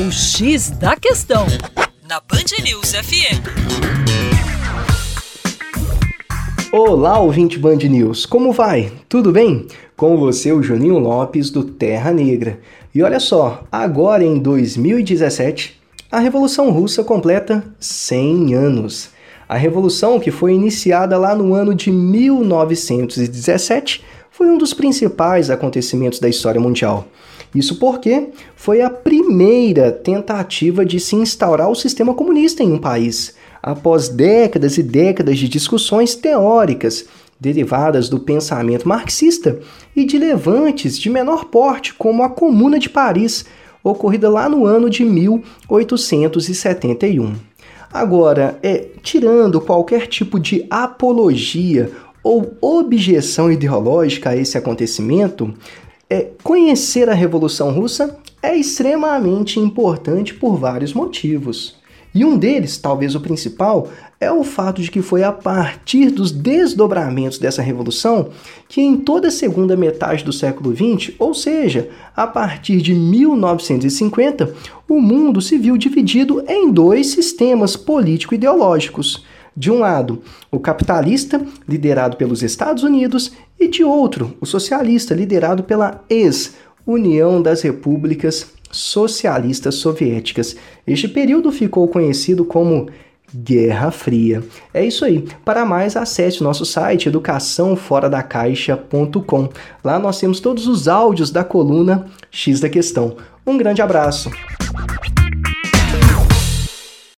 O X da Questão, na Band News FM. Olá, ouvinte Band News, como vai? Tudo bem? Com você, o Juninho Lopes, do Terra Negra. E olha só, agora em 2017, a Revolução Russa completa 100 anos. A revolução, que foi iniciada lá no ano de 1917, foi um dos principais acontecimentos da história mundial. Isso porque foi a primeira tentativa de se instaurar o sistema comunista em um país, após décadas e décadas de discussões teóricas derivadas do pensamento marxista e de levantes de menor porte, como a Comuna de Paris, ocorrida lá no ano de 1871. Agora, é, tirando qualquer tipo de apologia ou objeção ideológica a esse acontecimento, é, conhecer a Revolução Russa é extremamente importante por vários motivos. E um deles, talvez o principal, é o fato de que foi a partir dos desdobramentos dessa revolução que, em toda a segunda metade do século XX, ou seja, a partir de 1950, o mundo se viu dividido em dois sistemas político-ideológicos de um lado, o capitalista, liderado pelos Estados Unidos, e de outro, o socialista, liderado pela ex-União das Repúblicas Socialistas Soviéticas. Este período ficou conhecido como Guerra Fria. É isso aí. Para mais, acesse o nosso site educaçãoforadacaixa.com. Lá nós temos todos os áudios da coluna X da Questão. Um grande abraço.